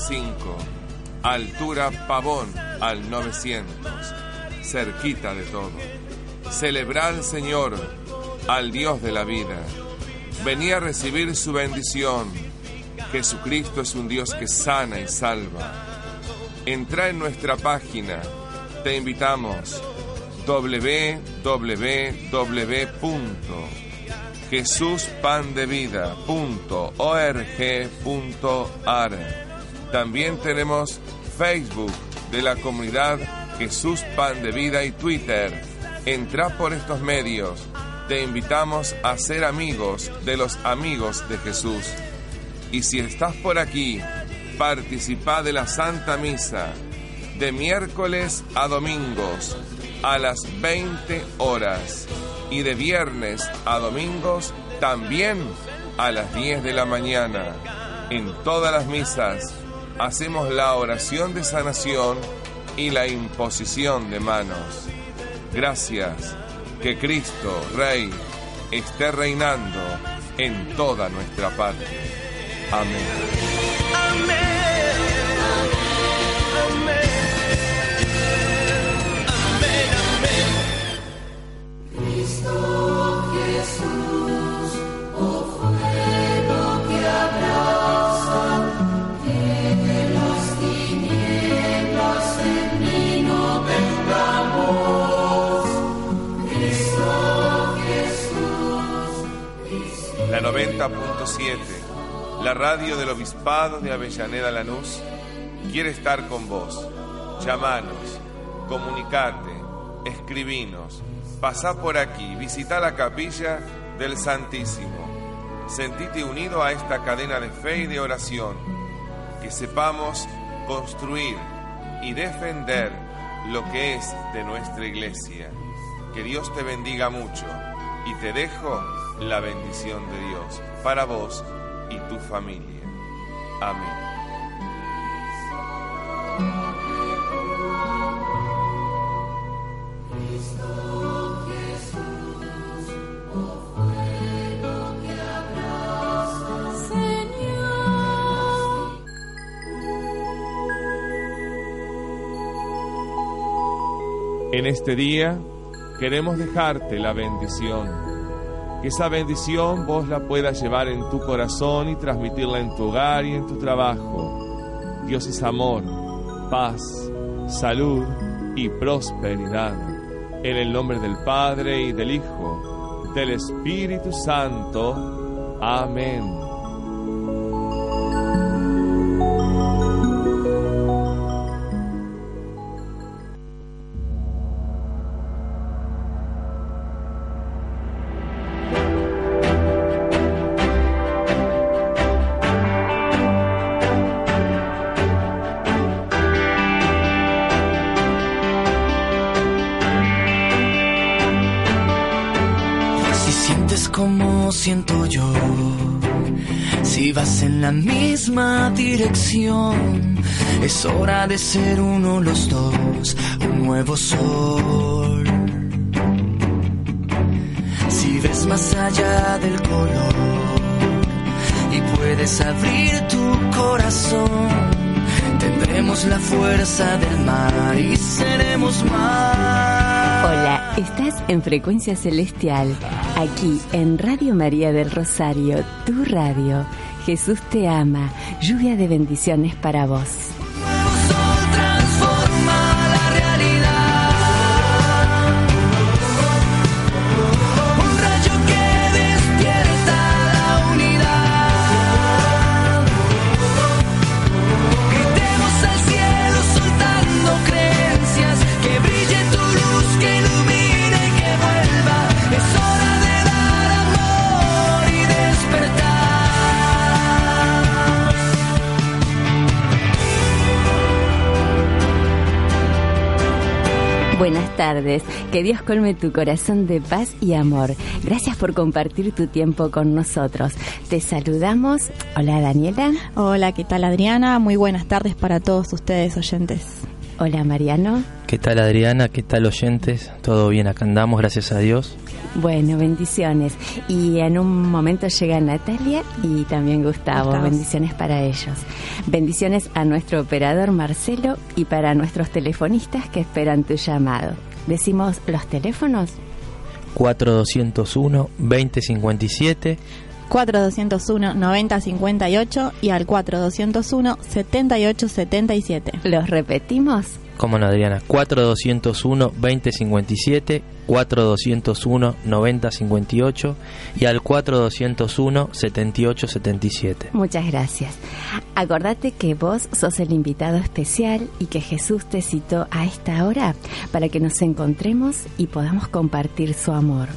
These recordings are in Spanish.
25. Altura Pavón al 900. Cerquita de todo. Celebrar Señor, al Dios de la vida. Venía a recibir su bendición. Jesucristo es un Dios que sana y salva. Entra en nuestra página. Te invitamos www.jesuspandevida.org.ar. También tenemos Facebook de la comunidad Jesús Pan de Vida y Twitter. Entra por estos medios. Te invitamos a ser amigos de los amigos de Jesús. Y si estás por aquí, participa de la Santa Misa de miércoles a domingos a las 20 horas y de viernes a domingos también a las 10 de la mañana. En todas las misas hacemos la oración de sanación y la imposición de manos. Gracias, que Cristo, Rey, esté reinando en toda nuestra patria. Amén. Cristo radio del Obispado de Avellaneda Lanús, quiere estar con vos. Llamanos, comunicate, escribinos, pasá por aquí, visita la capilla del Santísimo. Sentite unido a esta cadena de fe y de oración. Que sepamos construir y defender lo que es de nuestra iglesia. Que Dios te bendiga mucho y te dejo la bendición de Dios para vos y tu familia. Amén. En este día queremos dejarte la bendición. Que esa bendición vos la puedas llevar en tu corazón y transmitirla en tu hogar y en tu trabajo. Dios es amor, paz, salud y prosperidad. En el nombre del Padre y del Hijo, del Espíritu Santo. Amén. Siento yo, si vas en la misma dirección, es hora de ser uno los dos, un nuevo sol. Si ves más allá del color y puedes abrir tu corazón, tendremos la fuerza del mar y seremos más. Hola, estás en Frecuencia Celestial, aquí en Radio María del Rosario, tu radio. Jesús te ama, lluvia de bendiciones para vos. Buenas tardes, que Dios colme tu corazón de paz y amor. Gracias por compartir tu tiempo con nosotros. Te saludamos. Hola Daniela. Hola, ¿qué tal Adriana? Muy buenas tardes para todos ustedes oyentes. Hola Mariano. ¿Qué tal Adriana? ¿Qué tal oyentes? Todo bien, acá andamos, gracias a Dios. Bueno, bendiciones. Y en un momento llega Natalia y también Gustavo. Gustavo. Bendiciones para ellos. Bendiciones a nuestro operador Marcelo y para nuestros telefonistas que esperan tu llamado. Decimos los teléfonos. 4201-2057. 4201-9058 y al 4201-7877. Los repetimos. ¿Cómo no, Adriana? 4201-2057, 4201-9058 y al 4201-7877. Muchas gracias. Acordate que vos sos el invitado especial y que Jesús te citó a esta hora para que nos encontremos y podamos compartir su amor.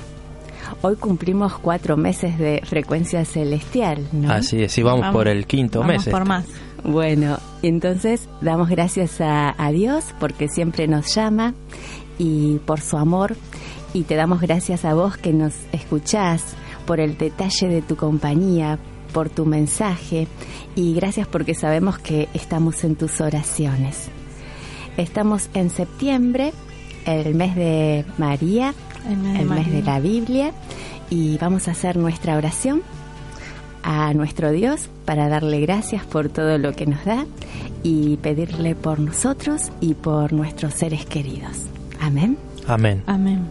Hoy cumplimos cuatro meses de frecuencia celestial, ¿no? Así es, y vamos, por el quinto vamos mes. por este. más. Bueno, entonces damos gracias a, a Dios porque siempre nos llama y por su amor y te damos gracias a vos que nos escuchás por el detalle de tu compañía, por tu mensaje y gracias porque sabemos que estamos en tus oraciones. Estamos en septiembre, el mes de María, El mes de el mes de la Biblia y vamos a hacer nuestra oración a nuestro Dios para darle gracias por todo lo que nos da y pedirle por nosotros y por nuestros seres queridos. Amén. Amén. Amén.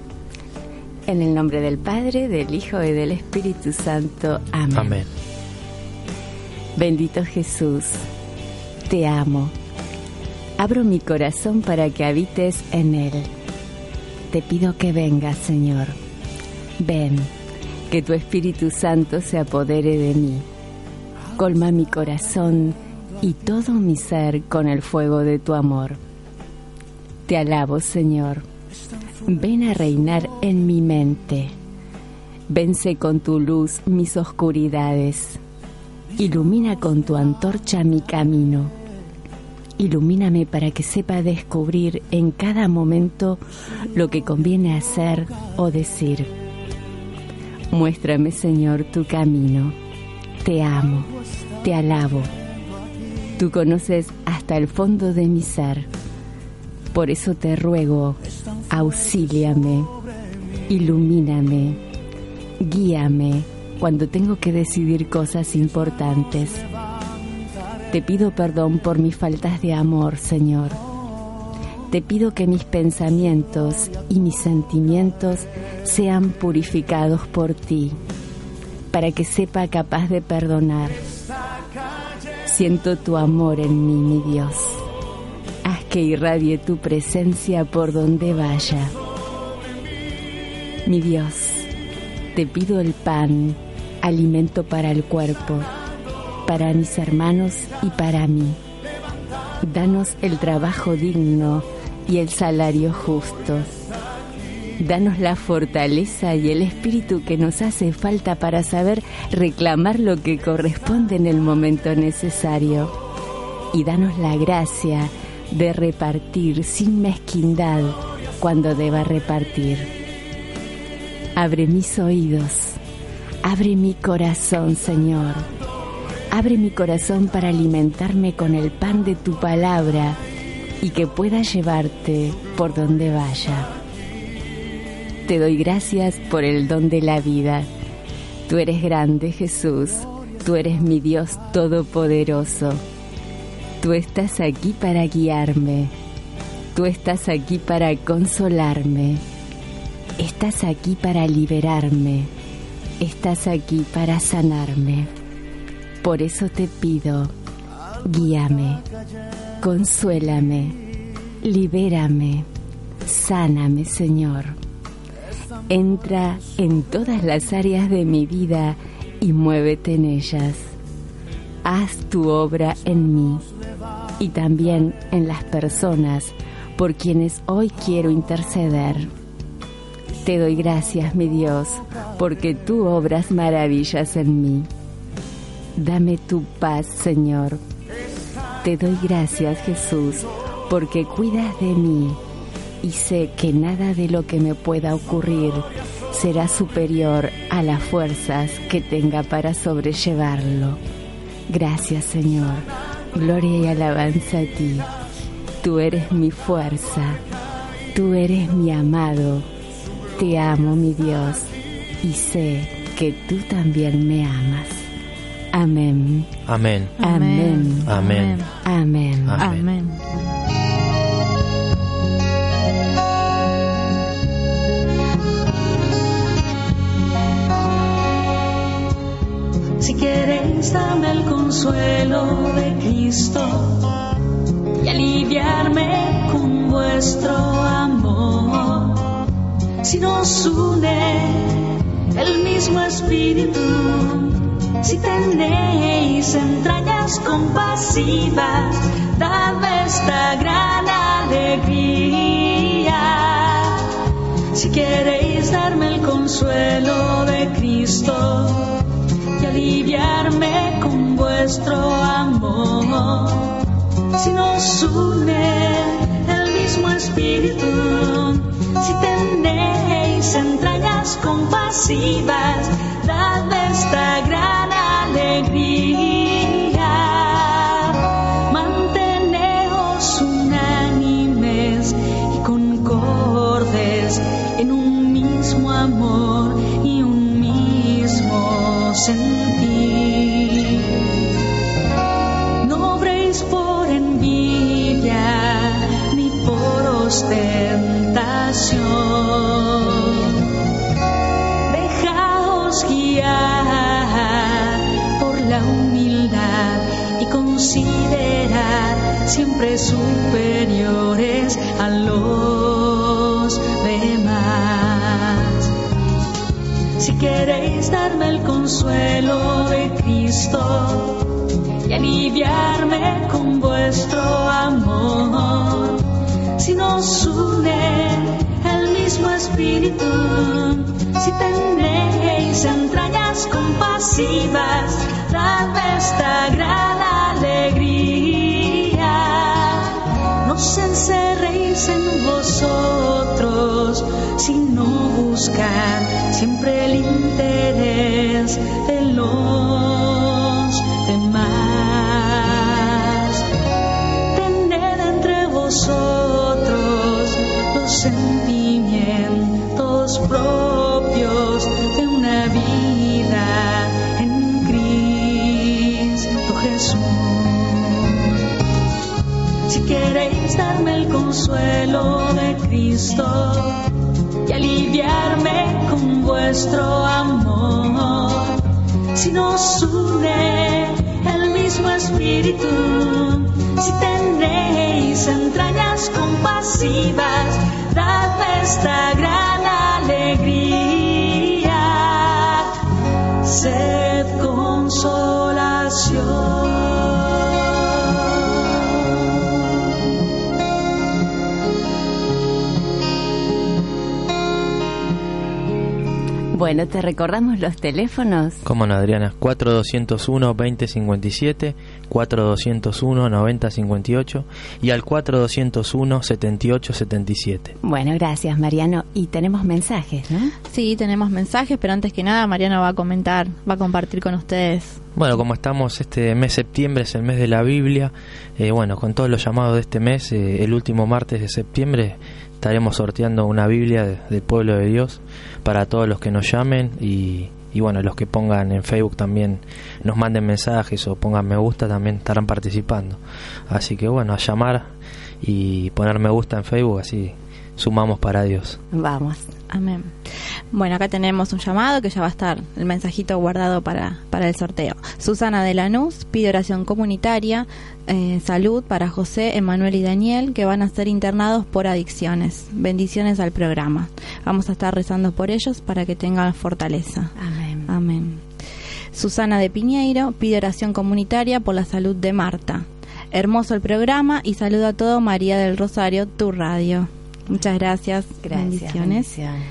En el nombre del Padre, del Hijo y del Espíritu Santo. Amén. Amén. Bendito Jesús, te amo. Abro mi corazón para que habites en él. Te pido que vengas, Señor. Ven, que tu Espíritu Santo se apodere de mí. Colma mi corazón y todo mi ser con el fuego de tu amor. Te alabo, Señor. Ven a reinar en mi mente. Vence con tu luz mis oscuridades. Ilumina con tu antorcha mi camino. Ilumíname para que sepa descubrir en cada momento lo que conviene hacer o decir. Muéstrame, Señor, tu camino. Te amo, te alabo. Tú conoces hasta el fondo de mi ser. Por eso te ruego, auxíliame, ilumíname, guíame cuando tengo que decidir cosas importantes. Te pido perdón por mis faltas de amor, Señor. Te pido que mis pensamientos y mis sentimientos sean purificados por ti, para que sepa capaz de perdonar. Siento tu amor en mí, mi Dios. Haz que irradie tu presencia por donde vaya. Mi Dios, te pido el pan, alimento para el cuerpo, para mis hermanos y para mí. Danos el trabajo digno y el salario justo. Danos la fortaleza y el espíritu que nos hace falta para saber reclamar lo que corresponde en el momento necesario. Y danos la gracia de repartir sin mezquindad cuando deba repartir. Abre mis oídos, abre mi corazón, Señor. Abre mi corazón para alimentarme con el pan de tu palabra y que pueda llevarte por donde vaya. Te doy gracias por el don de la vida. Tú eres grande, Jesús. Tú eres mi Dios todopoderoso. Tú estás aquí para guiarme. Tú estás aquí para consolarme. Estás aquí para liberarme. Estás aquí para sanarme. Por eso te pido, guíame, consuélame, libérame, sáname, Señor. Entra en todas las áreas de mi vida y muévete en ellas. Haz tu obra en mí y también en las personas por quienes hoy quiero interceder. Te doy gracias, mi Dios, porque tú obras maravillas en mí. Dame tu paz, Señor. Te doy gracias, Jesús, porque cuidas de mí y sé que nada de lo que me pueda ocurrir será superior a las fuerzas que tenga para sobrellevarlo. Gracias Señor, gloria y alabanza a ti. Tú eres mi fuerza, tú eres mi amado. Te amo mi Dios y sé que tú también me amas. Amén. Amén. Amén. Amén. Amén. Amén. Si queréis darme el consuelo de Cristo y aliviarme con vuestro amor, si nos une el mismo espíritu, si tenéis entrañas compasivas, dadme esta gran alegría. Si queréis darme el consuelo de Cristo y aliviarme con vuestro amor, si nos une el mismo espíritu, si tenéis entrañas compasivas, dadme esta gran alegría. Manteneos unánimes y concordes en un mismo amor y un mismo sentir. Siempre superiores a los demás. Si queréis darme el consuelo de Cristo y aliviarme con vuestro amor, si nos une el mismo espíritu, si tenéis entrañas compasivas, dadme esta gran alegría. Os encerréis en vosotros, sino buscar siempre el interés de los demás. Tened entre vosotros los sentimientos propios queréis darme el consuelo de Cristo y aliviarme con vuestro amor, si nos une el mismo espíritu, si tenéis entrañas compasivas, dadme esta gran alegría, sed consolación. Bueno, te recordamos los teléfonos. ¿Cómo no, Adriana? 4201-2057, 4201-9058 y al 4201-7877. Bueno, gracias Mariano. Y tenemos mensajes, ¿no? Sí, tenemos mensajes, pero antes que nada Mariano va a comentar, va a compartir con ustedes. Bueno, como estamos este mes septiembre, es el mes de la Biblia, eh, bueno, con todos los llamados de este mes, eh, el último martes de septiembre estaremos sorteando una Biblia de- del pueblo de Dios para todos los que nos llamen y, y bueno, los que pongan en Facebook también nos manden mensajes o pongan me gusta también estarán participando. Así que bueno, a llamar y poner me gusta en Facebook, así sumamos para Dios. Vamos. Amén. Bueno, acá tenemos un llamado que ya va a estar el mensajito guardado para, para el sorteo. Susana de Lanús pide oración comunitaria, eh, salud para José, Emanuel y Daniel, que van a ser internados por adicciones. Bendiciones al programa. Vamos a estar rezando por ellos para que tengan fortaleza. Amén. Amén. Susana de Piñeiro pide oración comunitaria por la salud de Marta. Hermoso el programa y saluda a todo María del Rosario, tu radio. Muchas gracias. Gracias. Bendiciones. bendiciones.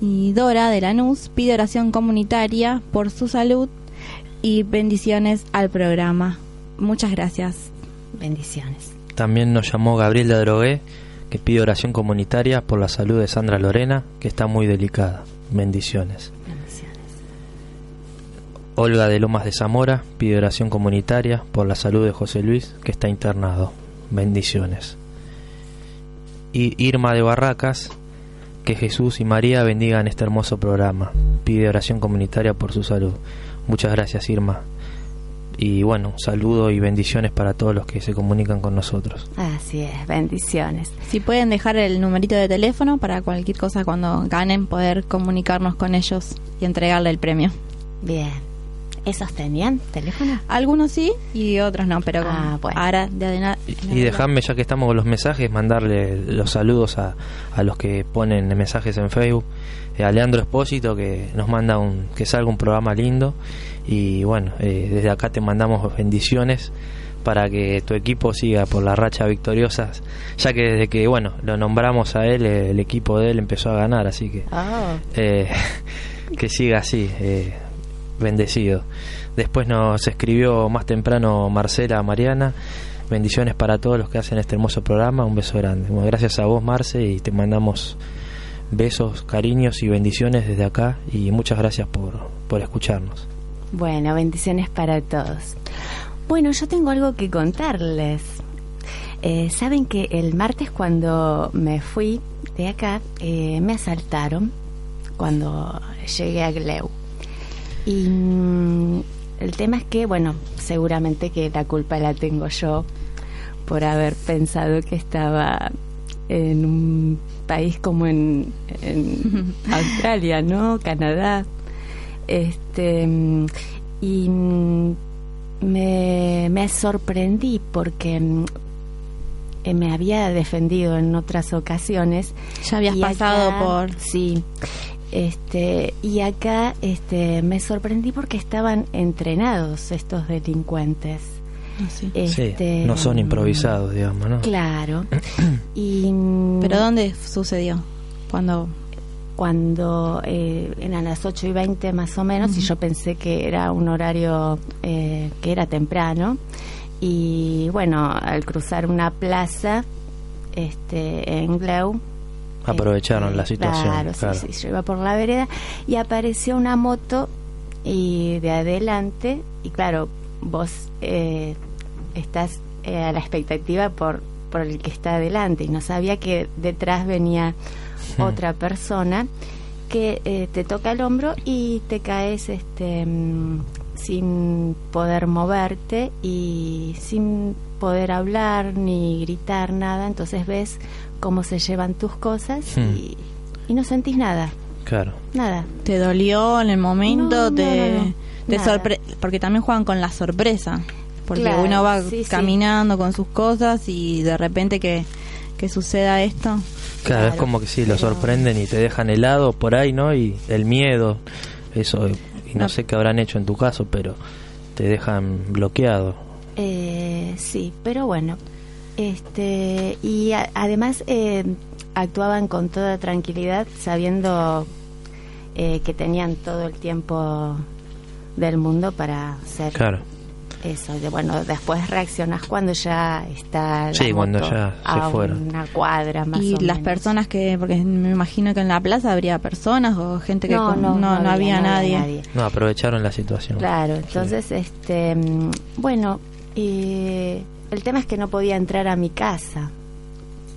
Y Dora de Lanús pide oración comunitaria por su salud y bendiciones al programa. Muchas gracias. Bendiciones. También nos llamó Gabriel de Drogué, que pide oración comunitaria por la salud de Sandra Lorena, que está muy delicada. Bendiciones. Olga de Lomas de Zamora pide oración comunitaria por la salud de José Luis, que está internado. Bendiciones. Y Irma de Barracas, que Jesús y María bendigan este hermoso programa. Pide oración comunitaria por su salud. Muchas gracias, Irma. Y bueno, saludo y bendiciones para todos los que se comunican con nosotros. Así es, bendiciones. Si pueden dejar el numerito de teléfono para cualquier cosa cuando ganen, poder comunicarnos con ellos y entregarle el premio. Bien. ¿Esos tenían teléfono? Algunos sí y otros no, pero con- Ah, bueno. ahora de adena- Y, y dejadme, ya que estamos con los mensajes, mandarle los saludos a, a los que ponen mensajes en Facebook. Eh, a Leandro Espósito, que nos manda un, que salga un programa lindo. Y bueno, eh, desde acá te mandamos bendiciones para que tu equipo siga por la racha victoriosa, ya que desde que, bueno, lo nombramos a él, el equipo de él empezó a ganar, así que Oh, eh, que siga así, eh, bendecido. Después nos escribió más temprano Marcela Mariana. Bendiciones para todos los que hacen este hermoso programa. Un beso grande. Bueno, gracias a vos, Marce, y te mandamos besos, cariños y bendiciones desde acá. Y muchas gracias por, por escucharnos. bueno, bendiciones para todos. Bueno, yo tengo algo que contarles. Eh, Saben que el martes cuando me fui de acá, eh, me asaltaron cuando llegué a Gleu. Y mm, el tema es que, bueno, seguramente que la culpa la tengo yo por haber pensado que estaba en un país como en, en Australia, ¿no? Canadá. Este mm, y mm, me, me sorprendí porque mm, me había defendido en otras ocasiones. Ya habías pasado acá- por... Sí. Este, y acá este, me sorprendí porque estaban entrenados estos delincuentes. Sí. Este, sí, no son improvisados, digamos, ¿no? Claro. y ¿Pero dónde sucedió? Cuando... cuando eh, eran las 8 y 20 más o menos, y yo pensé que era un horario eh, que era temprano. Y bueno, al cruzar una plaza este, en Gleu. Aprovecharon la situación. Claro, claro. Sí, sí, yo iba por la vereda y apareció una moto y de adelante, y claro, vos eh, estás eh, a la expectativa por, por el que está adelante y no sabía que detrás venía otra persona que eh, te toca el hombro y te caes este mm, sin poder moverte y sin poder hablar ni gritar nada entonces ves cómo se llevan tus cosas Hmm. y, y no sentís nada Claro. nada ¿Te dolió en el momento? No, te, no, no. te Nada. sorpre- Porque también juegan con la sorpresa. Porque Claro, uno va sí, sí. caminando con sus cosas y de repente que, que suceda esto. Claro, es como que sí, lo sorprenden y te dejan helado por ahí, ¿no? Y el miedo, eso, y no No. sé qué habrán hecho en tu caso, pero te dejan bloqueado. Eh, sí, pero bueno, este y a- además eh, actuaban con toda tranquilidad, sabiendo eh, que tenían todo el tiempo del mundo para hacer Claro. eso. De, bueno, después reaccionás cuando ya está Sí, cuando ya se a fueron. una cuadra más y o las menos. personas que, porque me imagino que en la plaza habría personas o gente que no, con- no, no, no había, nadie. nadie. No, aprovecharon la situación. Claro, entonces, este, mm, bueno, eh, el tema es que no podía entrar a mi casa,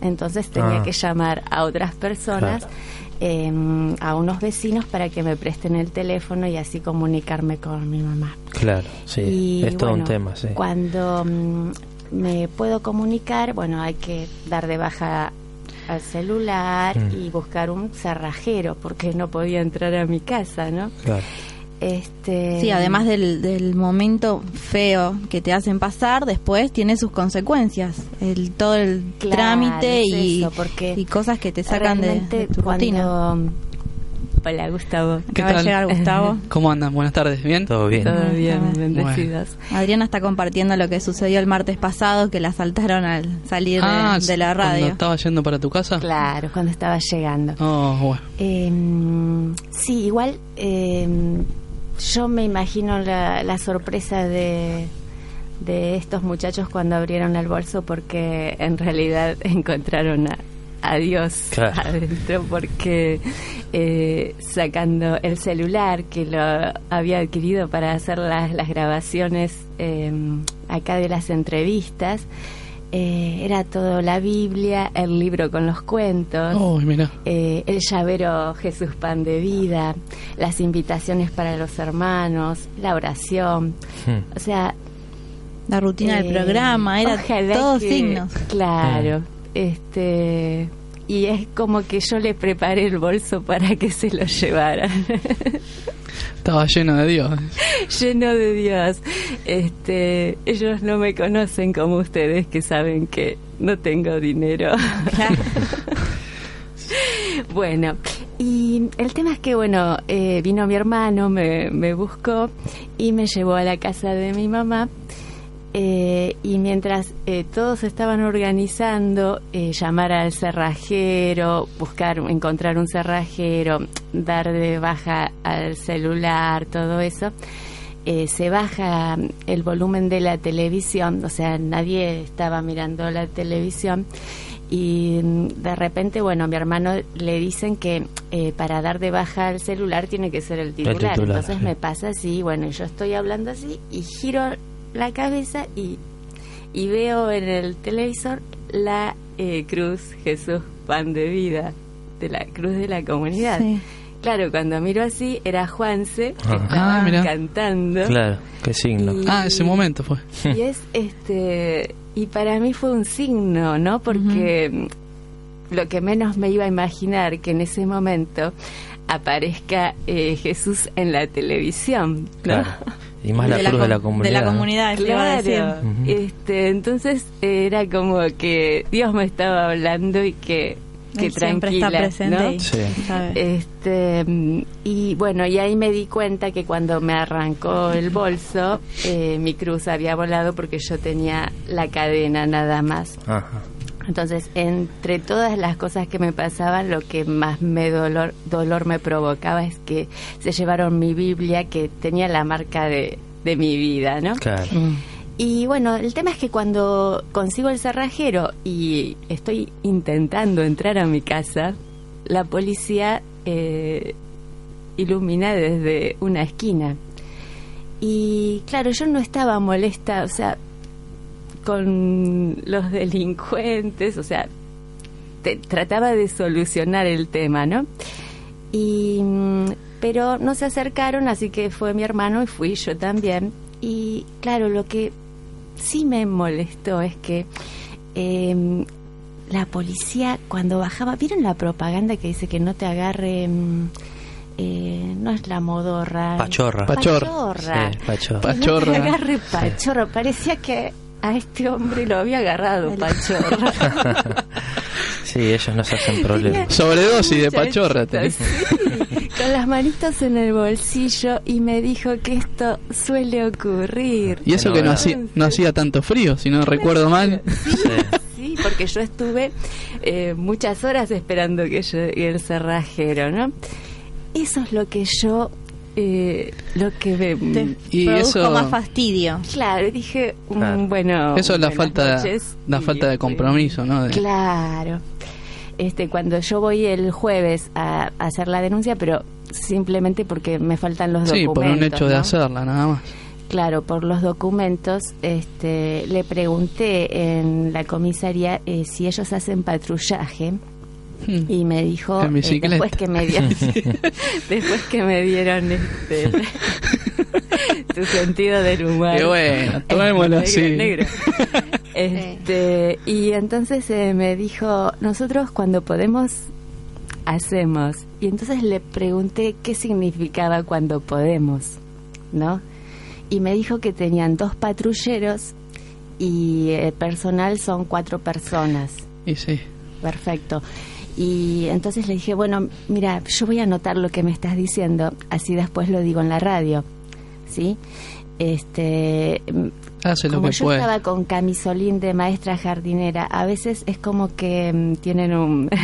entonces tenía Ah. que llamar a otras personas, Claro. eh, a unos vecinos para que me presten el teléfono y así comunicarme con mi mamá. Claro, sí, y es todo un tema, sí. Cuando mm, me puedo comunicar, bueno, hay que dar de baja al celular Mm. y buscar un cerrajero porque no podía entrar a mi casa, ¿no? Claro. Este, Sí, además del, del momento feo que te hacen pasar, después tiene sus consecuencias. El, todo el Claro, trámite es y, eso, porque y cosas que te sacan de, de tu rutina. cuando... Hola, Gustavo. ¿Qué Acaba tal? llegar Gustavo. ¿Cómo andan? Buenas tardes, ¿bien? Todo bien. Todo bien, Bueno. bendecidos. Adriana está compartiendo lo que sucedió el martes pasado, que la asaltaron al salir de- Ah, de, la Cuando radio. estaba yendo para tu casa. Claro, cuando estaba llegando. Oh, bueno. Eh, sí, igual eh, yo me imagino la, la sorpresa de, de estos muchachos cuando abrieron el bolso porque en realidad encontraron a, a Dios Claro. adentro porque eh, sacando el celular que lo había adquirido para hacer las, las grabaciones eh, acá de las entrevistas, eh, era todo la Biblia, el libro con los cuentos, Oh, mira. eh, el llavero Jesús Pan de Vida, las invitaciones para los hermanos, la oración. Hmm. O sea, La rutina del eh, programa, era todos signos. Claro, Mm. este y es como que yo le preparé el bolso para que se lo llevaran, Estaba lleno de Dios. lleno de Dios. Este, ellos no me conocen como ustedes que saben que no tengo dinero. Bueno, y el tema es que, bueno, eh, vino mi hermano, me, me buscó y me llevó a la casa de mi mamá. Eh, y mientras eh, todos estaban organizando, eh, llamar al cerrajero, buscar, encontrar un cerrajero, dar de baja al celular, todo eso, eh, se baja el volumen de la televisión, o sea, nadie estaba mirando la televisión y mm, de repente, bueno, a mi hermano le dicen que eh, para dar de baja al celular tiene que ser el titular. titular, Entonces me pasa así, bueno, yo estoy hablando así y giro la cabeza y, y veo en el televisor la eh, cruz Jesús Pan de Vida, de la cruz de la comunidad. Sí. Claro, cuando miro así era Juanse que Ah. estaba Ah, cantando. Claro, qué signo. Y- Ah, ese momento fue. y es este y para mí fue un signo no porque lo que menos me iba a imaginar que en ese momento aparezca eh, Jesús en la televisión ¿no? Claro. Y más la cruz la, de la com- comunidad. De la ¿no? comunidad, a decir. claro Ujú. este entonces era como que Dios me estaba hablando y que que Él siempre tranquila está presente ¿no? y Sí. Este, y bueno, y ahí me di cuenta que cuando me arrancó el bolso, eh, mi cruz había volado porque yo tenía la cadena nada más. Ajá. Entonces, entre todas las cosas que me pasaban, lo que más me dolor, dolor me provocaba es que se llevaron mi Biblia que tenía la marca de, de mi vida, ¿no? Claro. Y bueno, el tema es que cuando consigo el cerrajero y estoy intentando entrar a mi casa, la policía eh, ilumina desde una esquina. Y claro, yo no estaba molesta, o sea, con los delincuentes, o sea, te- trataba de solucionar el tema, ¿no? Y, pero no se acercaron, así que fue mi hermano y fui yo también. Y claro, lo que sí me molestó es que eh, la policía cuando bajaba, ¿vieron la propaganda que dice que no te agarre, eh, no es la modorra? Pachorra. Pachorra. Pachorra. Sí, pachorra. Que no te Pachorra. agarre pachorra. Parecía que a este hombre lo había agarrado pachorra. Sí, ellos no se hacen problemas. Sobredosis de pachorra. tenés. sí, con las manitos en el bolsillo y me dijo que esto suele ocurrir. Y eso No, que no no. hacía, no hacía tanto frío, si no recuerdo mal. Sí. Sí, porque yo estuve eh, muchas horas esperando que llegue el cerrajero, ¿no? Eso es lo que yo, eh, lo que me... Te Y produjo eso- más fastidio. Claro, dije, Claro. bueno... Eso es la falta, noches, la falta de compromiso, ¿no? De- Claro. Este, cuando yo voy el jueves a, a hacer la denuncia, pero simplemente porque me faltan los sí, documentos. por un hecho de hacerla, nada más. Claro, por los documentos, este, le pregunté en la comisaría eh, si ellos hacen patrullaje Hmm. y me dijo eh, después que me dieron después que me dieron este tu sentido del humor Qué bueno, tomémoslo así. este y entonces eh, me dijo nosotros cuando podemos hacemos y entonces le pregunté qué significaba cuando podemos no y me dijo que tenían dos patrulleros y el personal son cuatro personas Y sí. Perfecto. Y entonces le dije, bueno, mira, yo voy a anotar lo que me estás diciendo, así después lo digo en la radio, ¿sí? Este, Hace lo como que yo puede. estaba con camisolín de maestra jardinera, a veces es como que mm, tienen un...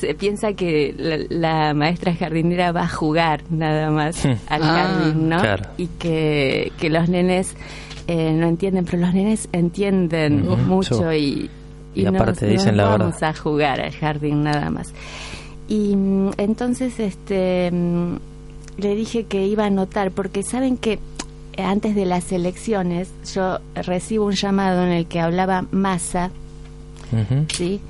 Se piensa que la, la maestra jardinera va a jugar nada más Hmm. al Ah, jardín, ¿no? claro. Y que, que los nenes eh, no entienden, pero los nenes entienden mucho sí. Y, Y nos- aparte dicen nos la vamos verdad. a jugar al jardín nada más. Y mm, entonces este mm, le dije que iba a anotar porque saben que eh, antes de las elecciones yo recibo un llamado en el que hablaba Massa. ¿sí?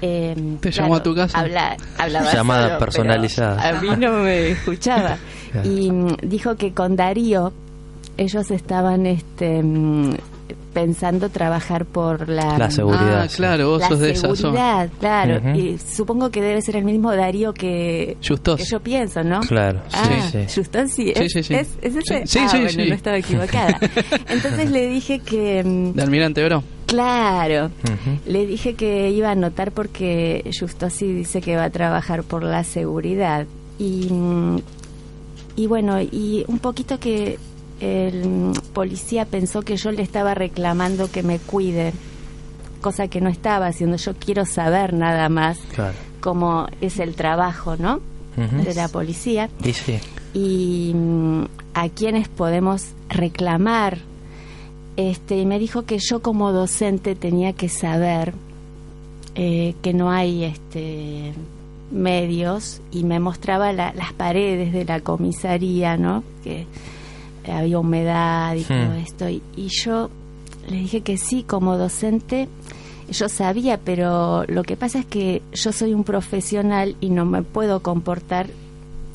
Eh, ¿Te llamó a tu casa? habla- hablaba Llamada solo, personalizada. A mí no me escuchaba. Y mm, dijo que con Darío ellos estaban este pensando trabajar por la, La seguridad. Ah, claro, vos la sos de esa zona. seguridad, claro. Y supongo que debe ser el mismo Darío que, que yo pienso, ¿no? Claro, Ah, sí, sí. Justos sí. Sí, ¿Es, sí, sí. es- es ese? Sí, Ah, sí, bueno, sí. no estaba equivocada. Entonces le dije que... mm, De Almirante Bro. Claro. Le dije que iba a anotar porque Justo sí dice que va a trabajar por la seguridad. Y, mm, y bueno, y un poquito que el policía pensó que yo le estaba reclamando que me cuide, cosa que no estaba haciendo. Yo quiero saber nada más Claro. cómo es el trabajo, ¿no? De la policía Y sí. y mm, a quienes podemos reclamar. Este, y me dijo que yo como docente tenía que saber eh, que no hay este medios y me mostraba la- las paredes de la comisaría, ¿no? Que había humedad y Hmm. todo esto. Y, y yo le dije que sí, como docente yo sabía, pero lo que pasa es que yo soy un profesional y no me puedo comportar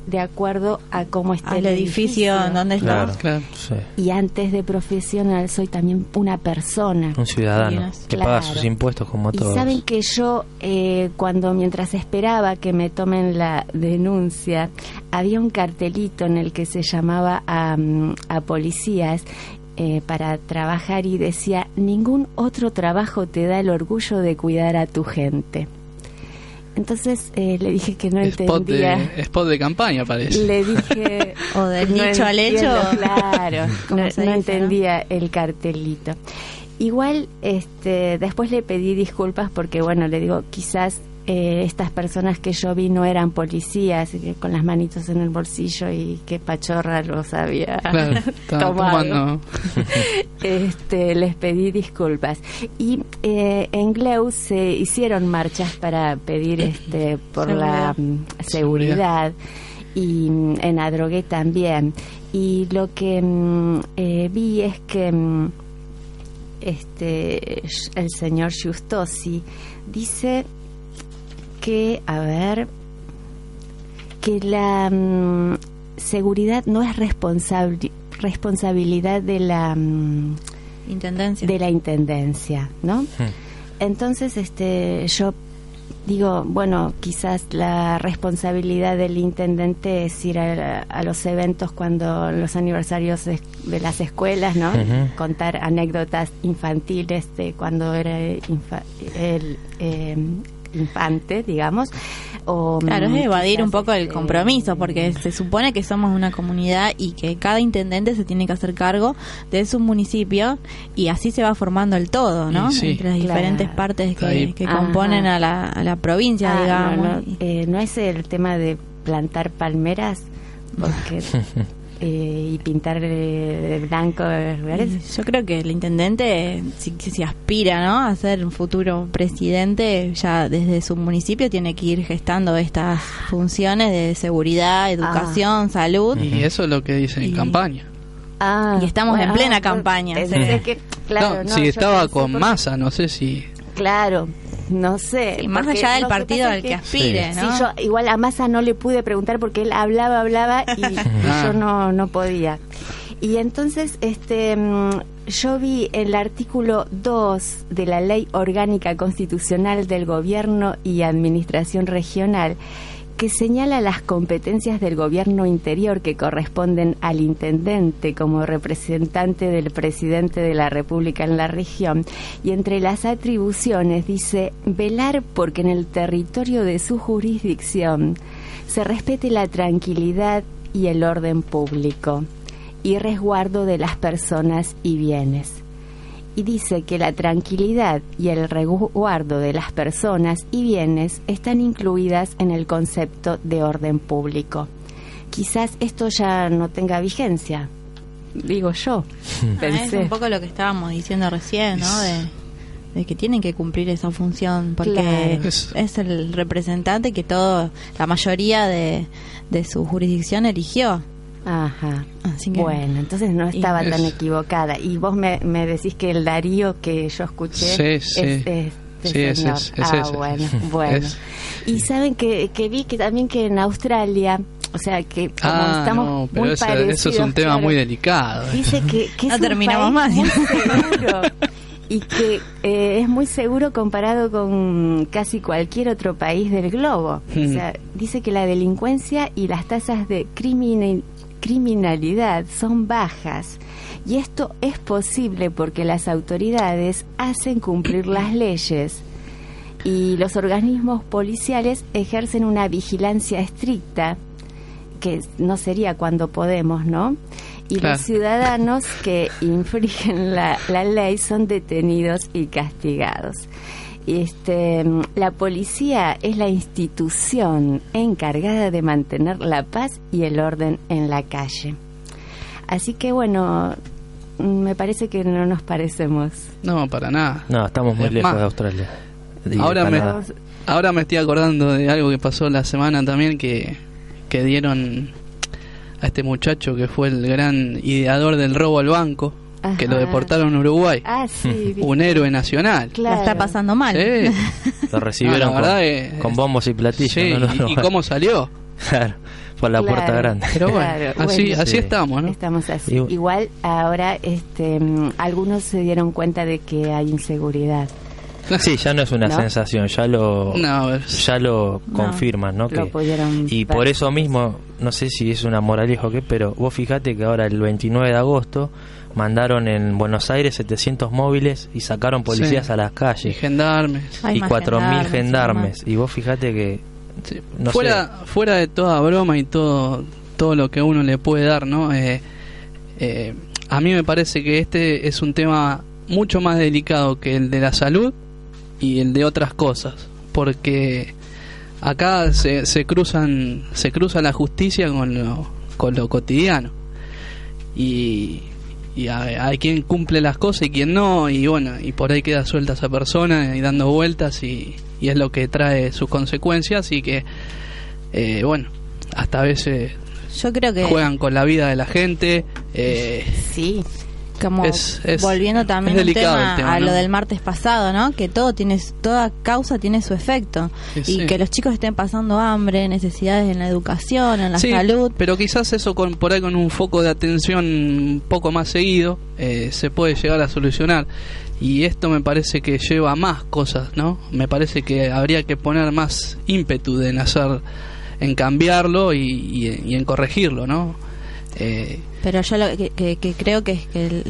de acuerdo a cómo está el edificio en donde está. Claro. Claro. Sí. Y antes de profesional soy también una persona. Un ciudadano que Claro. paga sus impuestos como Y todos. saben que yo, eh, cuando mientras esperaba que me tomen la denuncia, había un cartelito en el que se llamaba a, mm, a policías eh, para trabajar y decía, ningún otro trabajo te da el orgullo de cuidar a tu gente. Entonces eh, le dije que no Spot entendía. de, spot de campaña, parece. Le dije... O del no dicho al hecho. Claro, Como no, se no dice, ¿no? entendía el cartelito. Igual, este, después le pedí disculpas porque, bueno, le digo, quizás eh, estas personas que yo vi no eran policías, y que con las manitos en el bolsillo y que pachorra los había Claro, estaba tomado. este, les pedí disculpas. Y eh, en Gleu se hicieron marchas para pedir este, por la mm, seguridad y mm, en Adrogué también. Y lo que mm, eh, vi es que mm, este el señor Giustosi dice que, a ver, que la mm, seguridad no es responsable responsabilidad de la mm, Intendencia. de la intendencia, ¿no? Hmm. Entonces, este, yo digo, bueno, quizás la responsabilidad del intendente es ir a, a los eventos cuando los aniversarios de, de las escuelas, ¿no? Contar anécdotas infantiles de cuando era infa- el eh, infante, digamos. O, Claro, es evadir un poco el este, compromiso, porque se supone que somos una comunidad y que cada intendente se tiene que hacer cargo de su municipio y así se va formando el todo, ¿no? Sí. Entre las Claro. diferentes partes que, componen a la, a la provincia, Ah, digamos. no, eh, no es el tema de plantar palmeras porque eh, y pintar eh, de blanco lugares. y yo creo que el intendente, si, si aspira ¿no? a ser un futuro presidente, ya desde su municipio tiene que ir gestando estas funciones de seguridad, educación, salud. Y eso es lo que dice en campaña. Ah, Y estamos en plena yo campaña, que, claro, no, no, si estaba con masa, no sé si. Claro, no sé. Sí, más allá del partido al que aspire, Sí, ¿no? yo igual a Massa no le pude preguntar porque él hablaba, hablaba y, y Ah. yo no, no podía. Y entonces, este, mm, yo vi el artículo 2 de la Ley Orgánica Constitucional del Gobierno y Administración Regional que señala las competencias del gobierno interior que corresponden al intendente como representante del presidente de la República en la región. Y entre las atribuciones dice velar porque en el territorio de su jurisdicción se respete la tranquilidad y el orden público y resguardo de las personas y bienes y dice que la tranquilidad y el resguardo de las personas y bienes están incluidas en el concepto de orden público. Quizás esto ya no tenga vigencia, digo yo. Ah, es Pensé. un poco lo que estábamos diciendo recién, ¿no? De, de que tienen que cumplir esa función porque Claro. es, es el representante que todo la mayoría de, de su jurisdicción eligió Ajá. Así que- Bueno, entonces no estaba tan equivocada. Y vos me, me decís que el Darío que yo escuché Sí, es, sí. es este Sí, señor. es- es ah, bueno, bueno. Es- Y saben que, que vi que también que en Australia, o sea, que como Ah, estamos no, pero muy eso, parecidos, eso es un tema claro, muy delicado. Dice que, que No es terminamos un más. muy seguro y que eh, es muy seguro comparado con casi cualquier otro país del globo. O Mm. sea, dice que la delincuencia y las tasas de criminal- criminalidad son bajas. Y esto es posible porque las autoridades hacen cumplir las leyes y los organismos policiales ejercen una vigilancia estricta que no sería cuando podemos, ¿no? Y Claro. los ciudadanos que infringen la, la ley son detenidos y castigados. Este, la policía es la institución encargada de mantener la paz y el orden en la calle. Así que bueno, me parece que no nos parecemos. No, para nada. No, estamos muy Es lejos más, de Australia. De ahora me, ahora me estoy acordando de algo que pasó la semana también que, que dieron a este muchacho que fue el gran ideador del robo al banco, que lo deportaron a Uruguay. Ah, sí, Un héroe nacional. la claro. está pasando mal Sí. Lo recibieron No, con, bombos y platillos. Sí, ¿no? No, no, y, y cómo salió. Claro, por la Claro. puerta grande. Pero bueno, Claro, así, bueno. así Sí. estamos, ¿no? Estamos así. Y- Igual ahora este, algunos se dieron cuenta de que hay inseguridad. Sí, ya no es una ¿No? sensación, ya lo No, ya lo confirman, ¿no? Lo Que- y ver. por eso mismo, no sé si es una moraleja o qué, pero vos fijate que ahora el 29 de agosto mandaron en Buenos Aires 700 móviles y sacaron policías Sí. a las Y calles gendarmes. Hay y más 4.000 gendarmes, gendarmes. Y vos fijate que Sí. No fuera, fuera de toda broma y todo, todo lo que uno le puede dar, ¿no? Eh, eh, a mí me parece que este es un tema mucho más delicado que el de la salud y el de otras cosas, porque acá se, se cruzan se cruza la justicia con lo, con lo cotidiano y, y hay, hay quien cumple las cosas y quien no y bueno y por ahí queda suelta esa persona y dando vueltas y, y es lo que trae sus consecuencias y que eh, bueno hasta a veces yo creo que juegan con la vida de la gente eh, Sí, como Es- es- volviendo también un tema a ¿no? lo del martes pasado, ¿no? Que todo tiene toda causa tiene su efecto Sí, y sí. que los chicos estén pasando hambre, necesidades en la educación, en la Sí, salud. pero quizás eso con, por ahí con un foco de atención un poco más seguido eh, se puede llegar a solucionar. Y esto me parece que lleva a más cosas, ¿no? Me parece que habría que poner más ímpetu en hacer, en cambiarlo y, y- y en corregirlo, ¿no? Eh, Pero yo lo que, que- que creo que es que el,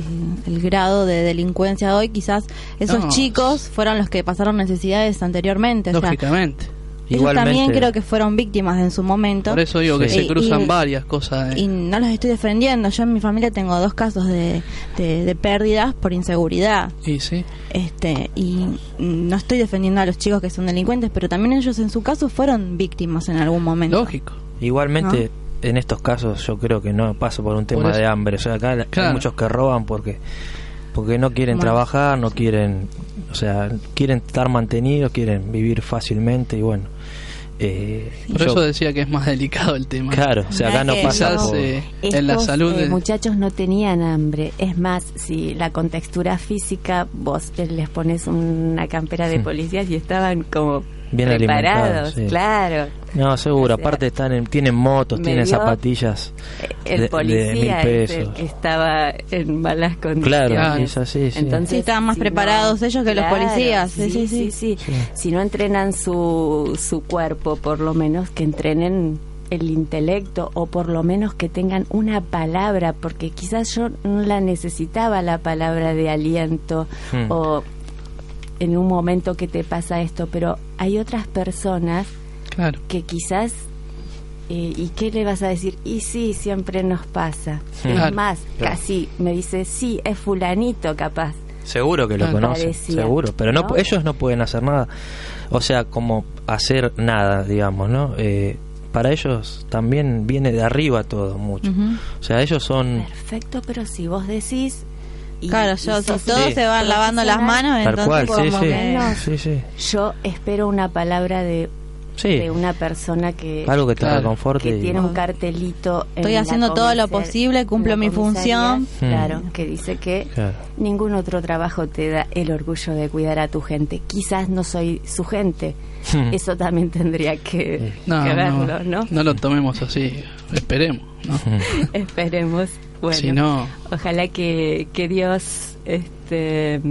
el grado de delincuencia hoy, quizás esos No. chicos fueron los que pasaron necesidades anteriormente. o sea, lógicamente. ellos Igualmente- también creo que fueron víctimas en su momento. Por eso digo que Sí. se cruzan Y- varias cosas. eh. Y no los estoy defendiendo. Yo en mi familia tengo dos casos de, de, de pérdidas por inseguridad. Y sí, este y no estoy defendiendo a los chicos que son delincuentes, pero también ellos en su caso fueron víctimas en algún momento. lógico. Igualmente, en estos casos yo creo que no pasa por un tema de hambre. O sea, acá la- Claro. hay muchos que roban porque porque no quieren Bueno. trabajar, no quieren, o sea, quieren estar mantenidos, quieren vivir fácilmente y bueno. Eh, Por yo- eso decía que es más delicado el tema. claro, o sea, acá no pasa por- eh, en la Estos, salud. eh, muchachos no tenían hambre. Es más, si la contextura física, vos eh, les pones una campera de policías y estaban como Bien preparados, alimentados, sí. claro. No, seguro, O sea, aparte están en- tienen motos, tienen zapatillas. El de- de policía mil es el pesos. que estaba en malas condiciones. Claro, Claro. es así, sí. Entonces, Sí, estaban más si preparados ellos que los policías. Sí, sí, sí. sí. Si no entrenan su, su cuerpo, por lo menos que entrenen el intelecto o por lo menos que tengan una palabra, porque quizás yo no la necesitaba la palabra de aliento Hmm. o en un momento que te pasa esto, pero hay otras personas Claro. que quizás eh, ¿Y qué le vas a decir? Y sí, siempre nos pasa. Claro, es más, claro. casi me dice, sí, es fulanito capaz. Seguro que lo Parecía, seguro, pero no, ¿no? ellos no pueden hacer nada, o sea, como hacer nada, digamos, ¿no? Eh, para ellos también viene de arriba todo mucho, o sea, ellos son, Perfecto, pero si vos decís, Y- Claro, y yo, si todos Sí. se van lavando las manos, cual, entonces sí, como sí. que- Sí, sí. Yo espero una palabra de, Sí. de una persona que, Algo que te Claro. reconforte. que y- tiene un cartelito. en Estoy la haciendo todo lo posible, cumplo mi función. comisaría, Claro, que dice que Claro. ningún otro trabajo te da el orgullo de cuidar a tu gente. Quizás no soy su gente. Eso también tendría que, No, que no, verlo, ¿no? no lo tomemos así, esperemos, ¿no? Esperemos. Bueno, Si no- ojalá que, que Dios este,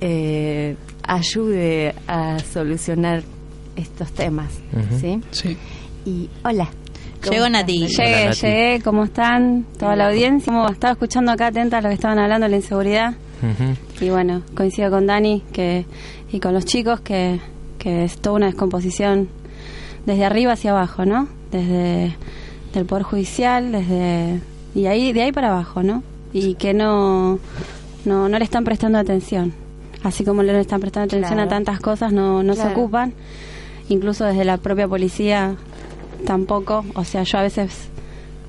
eh, ayude a solucionar estos temas. ¿sí? Sí. Y hola. ¿Cómo Llegó Nati. Hola, Llegué, Nati. llegué, ¿cómo están? Toda la audiencia. Como estaba escuchando acá atenta a lo que estaban hablando de la inseguridad. Y bueno, coincido con Dani que y con los chicos que, que es toda una descomposición desde arriba hacia abajo, ¿no? Desde el Poder Judicial, desde... Y ahí, de ahí para abajo, ¿no? Y que no, no, no le están prestando atención. Así como le están prestando atención Claro. a tantas cosas, no, no se ocupan. Incluso desde la propia policía tampoco. O sea, yo a veces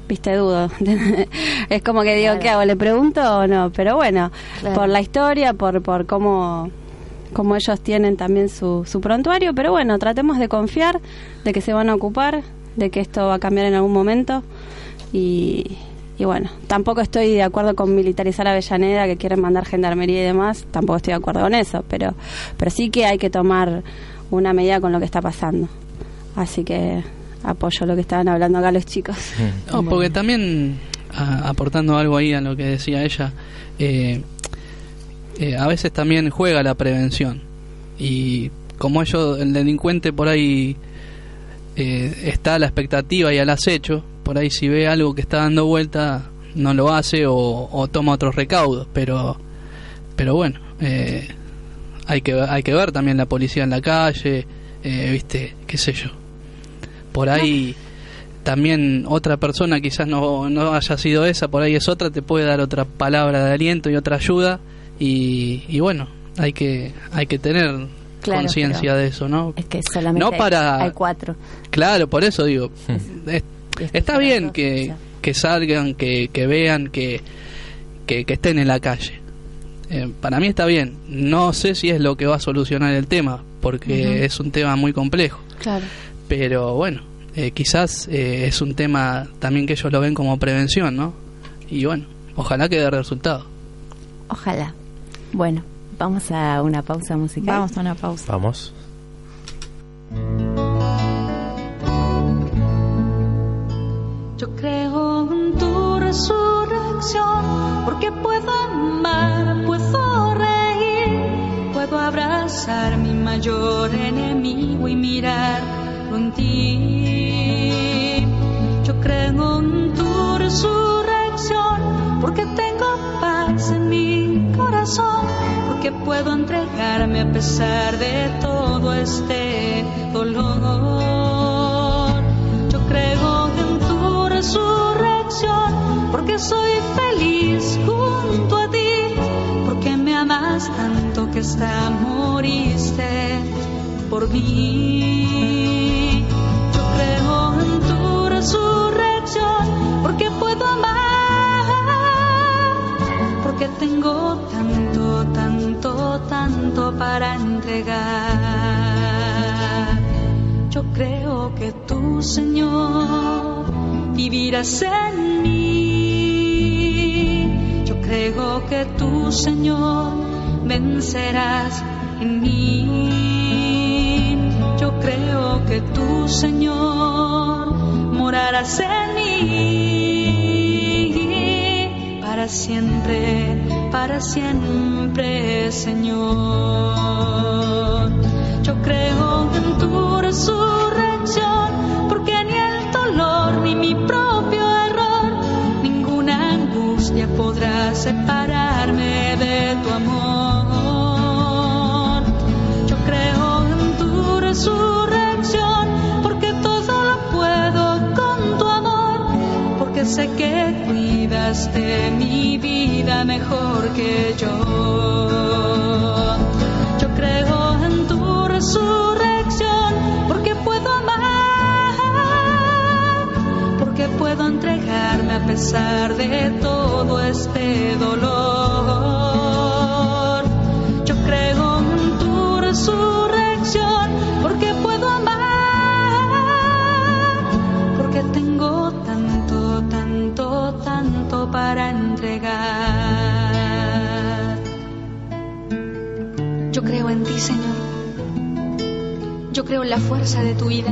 viste dudo es como que digo Claro. qué hago le pregunto o no pero bueno Claro. por la historia por por cómo cómo ellos tienen también su, su prontuario pero bueno tratemos de confiar de que se van a ocupar de que esto va a cambiar en algún momento y y bueno, tampoco estoy de acuerdo con militarizar Avellaneda, que quieren mandar gendarmería y demás, tampoco estoy de acuerdo con eso, pero, pero sí que hay que tomar una medida con lo que está pasando. Así que apoyo lo que estaban hablando acá los chicos. No, porque también, a- aportando algo ahí a lo que decía ella, eh, eh, a veces también juega la prevención. Y como ellos, el delincuente por ahí eh, está a la expectativa y al acecho, por ahí si ve algo que está dando vuelta, no lo hace o, o toma otros recaudos. Pero, pero bueno, eh, hay, que, hay que ver también la policía en la calle, eh, viste, qué sé yo. Por ahí también otra persona, quizás no, no haya sido esa, por ahí es otra, te puede dar otra palabra de aliento y otra ayuda. Y, y bueno, hay que, hay que tener Claro, conciencia de eso, ¿no? Es que solamente No para- hay cuatro. Claro, por eso digo, es- está bien que, que salgan, que, que vean, que, que, que estén en la calle. Eh, para mí está bien. No sé si es lo que va a solucionar el tema, porque es un tema muy complejo. Claro. Pero bueno, eh, quizás eh, es un tema también que ellos lo ven como prevención, ¿no? Y bueno, ojalá que dé resultado. Ojalá. Bueno, vamos a una pausa musical. Vamos a una pausa. Vamos. Yo creo en tu resurrección, porque puedo amar, puedo reír, puedo abrazar mi mayor enemigo y mirar en ti. Yo creo en tu resurrección, porque tengo paz en mi corazón, porque puedo entregarme a pesar de todo este dolor. Yo creo en resurrección, porque soy feliz junto a ti, porque me amas tanto que hasta moriste por mí. Yo creo en tu resurrección, porque puedo amar, porque tengo tanto, tanto, tanto para entregar. Yo creo que tú, Señor, vivirás en mí. Yo creo que tú, Señor, vencerás en mí. Yo creo que tú, Señor, morarás en mí. Para siempre, para siempre, Señor. Yo creo en tu resurrección, separarme de tu amor. Yo creo en tu resurrección, porque todo lo puedo con tu amor, porque sé que cuidas de mi vida mejor que yo. puedo entregarme a pesar de todo este dolor. Yo creo en tu resurrección porque puedo amar, porque tengo tanto, tanto, tanto para entregar. Yo creo en ti, Señor. Yo creo en la fuerza de tu vida.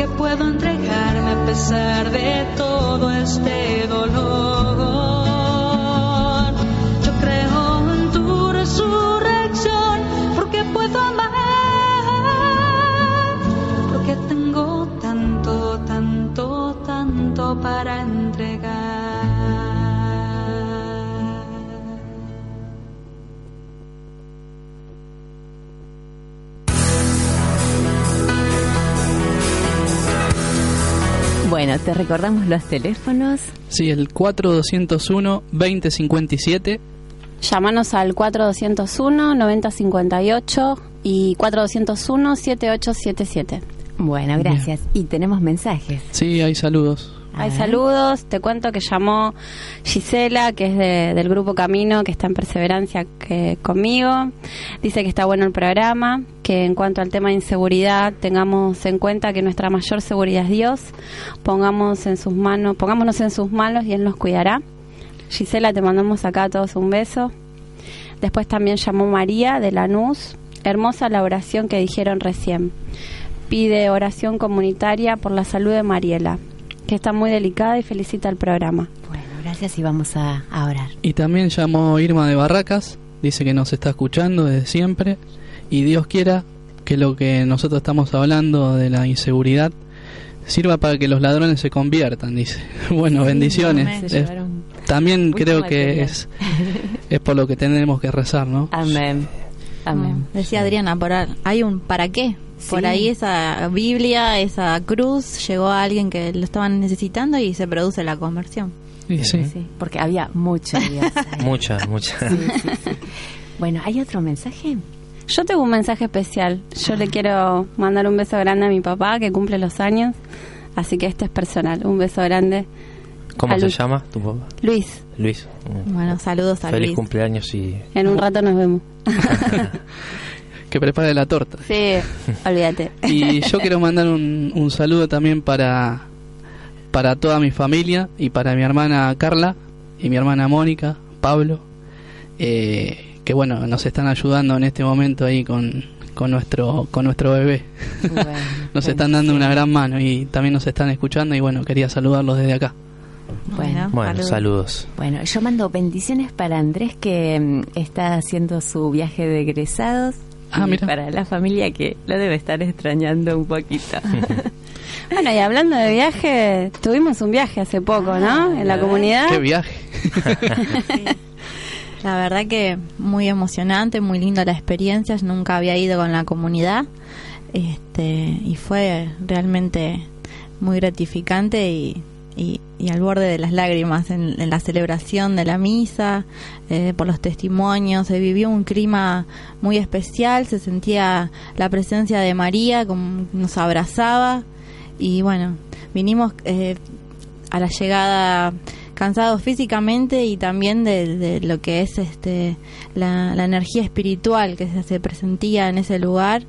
porque puedo entregarme a pesar de todo este dolor. Yo creo en tu resurrección porque puedo amar, porque tengo tanto, tanto, tanto para entregar. Bueno, te recordamos los teléfonos. Sí, el 4201-2057. Llámanos al 4201-9058 y 4201-7877. Bueno, gracias. Y tenemos mensajes. Sí, hay saludos. Hay saludos, te cuento que llamó Gisela, que es de- del grupo Camino, que está en perseverancia que, conmigo. Dice que está bueno el programa, que en cuanto al tema de inseguridad tengamos en cuenta que nuestra mayor seguridad es Dios. Pongamos en sus manos, pongámonos en sus manos y Él nos cuidará. Gisela, te mandamos acá a todos un beso. Después también llamó María de Lanús. Hermosa la oración que dijeron recién. Pide oración comunitaria por la salud de Mariela, que está muy delicada y felicita el programa. Bueno, gracias y vamos a, a orar. Y también llamó Irma de Barracas, dice que nos está escuchando desde siempre y Dios quiera que lo que nosotros estamos hablando de la inseguridad sirva para que los ladrones se conviertan, dice. Bueno, bendiciones. También mucho creo que es, es por lo que tenemos que rezar, ¿no? Amén. Amén. Ah, Decía Adriana, por a- hay un para qué. Por Sí. ahí esa Biblia, esa cruz, llegó a alguien que lo estaban necesitando y se produce la conversión. Y sí. Sí, porque había mucho Dios ahí. Muchas, muchas. Sí, sí, sí. Bueno, ¿hay otro mensaje? Yo tengo un mensaje especial. Yo le quiero mandar un beso grande a mi papá, que cumple los años. Así que este es personal. Un beso grande. ¿Cómo se Luis. llama tu papá? Luis, Luis. Bueno, saludos a Feliz Luis. cumpleaños y en un rato nos vemos. Que prepare la torta. Sí, olvídate. Y yo quiero mandar un, un saludo también para, para toda mi familia y para mi hermana Carla y mi hermana Mónica, Pablo, eh, que bueno, nos están ayudando en este momento ahí con, con nuestro con nuestro bebé. Bueno, Nos están dando una gran mano y también nos están escuchando y bueno, quería saludarlos desde acá. Bueno, bueno, saludos. Bueno, yo mando bendiciones para Andrés que mm, está haciendo su viaje de egresados. Ah, y mira. para la familia que lo debe estar extrañando un poquito. Bueno, y hablando de viaje, tuvimos un viaje hace poco, ¿no? En la comunidad. ¡Qué viaje! La verdad que muy emocionante, muy linda la experiencia. Yo nunca había ido con la comunidad este, y fue realmente muy gratificante y, y, y al borde de las lágrimas en, en la celebración de la misa, eh, por los testimonios. Se vivió un clima muy especial, se sentía la presencia de María, como nos abrazaba y bueno, vinimos eh, a la llegada cansados físicamente y también de, de lo que es este la, la energía espiritual que se, se presentía en ese lugar